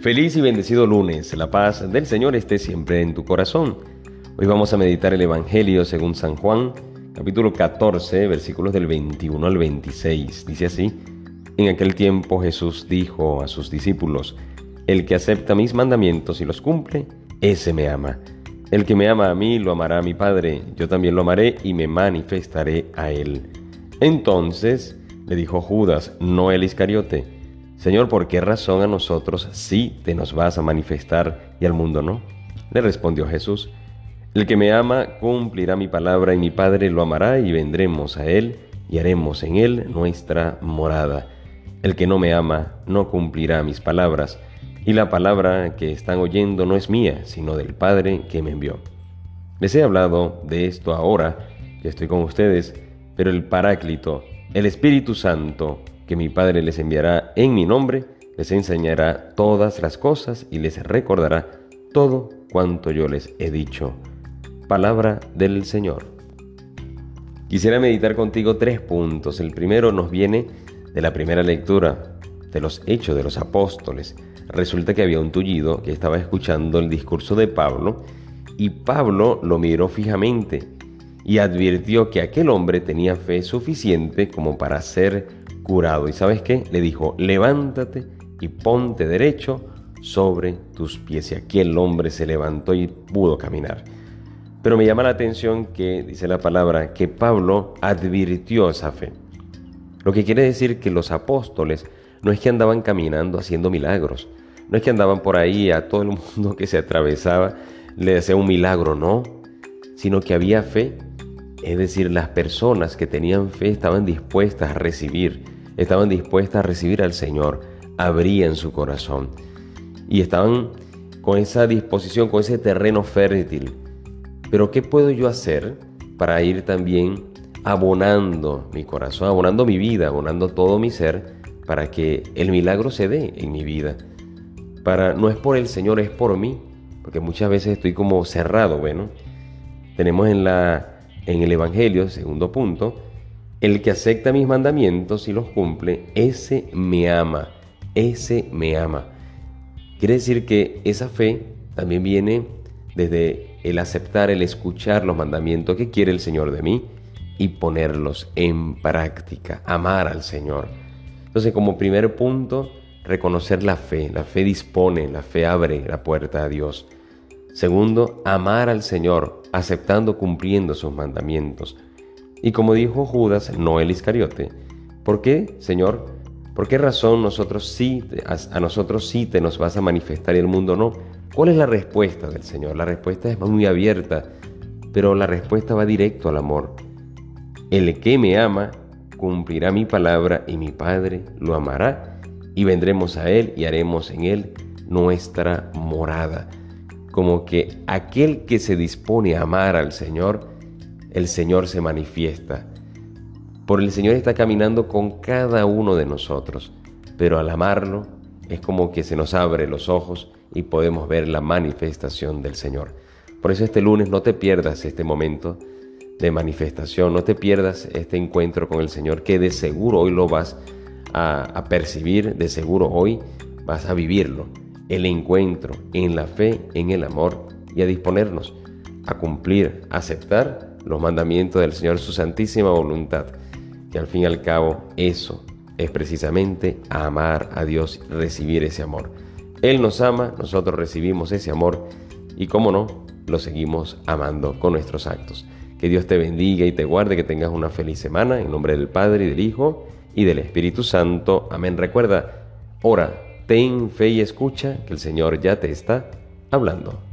Feliz y bendecido lunes. La paz del Señor esté siempre en tu corazón. Hoy vamos a meditar el Evangelio según San Juan, capítulo 14, versículos del 21 al 26. Dice así, en aquel tiempo Jesús dijo a sus discípulos, el que acepta mis mandamientos y los cumple, ese me ama. El que me ama a mí, lo amará a mi Padre, yo también lo amaré y me manifestaré a él. Entonces le dijo Judas, no el Iscariote, Señor, ¿por qué razón a nosotros sí te nos vas a manifestar y al mundo no? Le respondió Jesús, El que me ama cumplirá mi palabra y mi Padre lo amará y vendremos a él y haremos en él nuestra morada. El que no me ama no cumplirá mis palabras, y la palabra que están oyendo no es mía, sino del Padre que me envió. Les he hablado de esto ahora que estoy con ustedes, pero el Paráclito, el Espíritu Santo, que mi Padre les enviará en mi nombre, les enseñará todas las cosas y les recordará todo cuanto yo les he dicho. Palabra del Señor. Quisiera meditar contigo tres puntos. El primero nos viene de la primera lectura de los Hechos de los Apóstoles. Resulta que había un tullido que estaba escuchando el discurso de Pablo y Pablo lo miró fijamente y advirtió que aquel hombre tenía fe suficiente como para ser ¿Y sabes qué? Le dijo, levántate y ponte derecho sobre tus pies. Y aquí el hombre se levantó y pudo caminar. Pero me llama la atención que, dice la palabra, que Pablo advirtió esa fe. Lo que quiere decir que los apóstoles no es que andaban caminando haciendo milagros, no es que andaban por ahí a todo el mundo que se atravesaba le decía un milagro, no, sino que había fe, es decir, las personas que tenían fe estaban dispuestas a recibir estaban dispuestas a recibir al Señor, abrían su corazón y estaban con esa disposición, con ese terreno fértil. Pero ¿qué puedo yo hacer para ir también abonando mi corazón, abonando mi vida, abonando todo mi ser para que el milagro se dé en mi vida? Para no es por el Señor, es por mí, porque muchas veces estoy como cerrado, bueno. Tenemos en la en el evangelio, segundo punto, el que acepta mis mandamientos y los cumple, ese me ama, ese me ama. Quiere decir que esa fe también viene desde el aceptar, el escuchar los mandamientos que quiere el Señor de mí y ponerlos en práctica, amar al Señor. Entonces, como primer punto, reconocer la fe. La fe dispone, la fe abre la puerta a Dios. Segundo, amar al Señor, aceptando, cumpliendo sus mandamientos. Y como dijo Judas, no el Iscariote, ¿por qué, Señor? ¿Por qué razón nosotros sí, a nosotros sí te nos vas a manifestar y el mundo no? ¿Cuál es la respuesta del Señor? La respuesta es muy abierta, pero la respuesta va directo al amor. El que me ama cumplirá mi palabra y mi Padre lo amará y vendremos a Él y haremos en Él nuestra morada. Como que aquel que se dispone a amar al Señor, el Señor se manifiesta. Por el Señor está caminando con cada uno de nosotros, pero al amarlo es como que se nos abre los ojos y podemos ver la manifestación del Señor. Por eso este lunes no te pierdas este momento de manifestación, no te pierdas este encuentro con el Señor, que de seguro hoy lo vas a, a percibir, de seguro hoy vas a vivirlo. El encuentro en la fe, en el amor y a disponernos a cumplir, a aceptar los mandamientos del Señor, su santísima voluntad. Y al fin y al cabo, eso es precisamente amar a Dios, recibir ese amor. Él nos ama, nosotros recibimos ese amor y, como no, lo seguimos amando con nuestros actos. Que Dios te bendiga y te guarde, que tengas una feliz semana en nombre del Padre y del Hijo y del Espíritu Santo. Amén. Recuerda, ora, ten fe y escucha que el Señor ya te está hablando.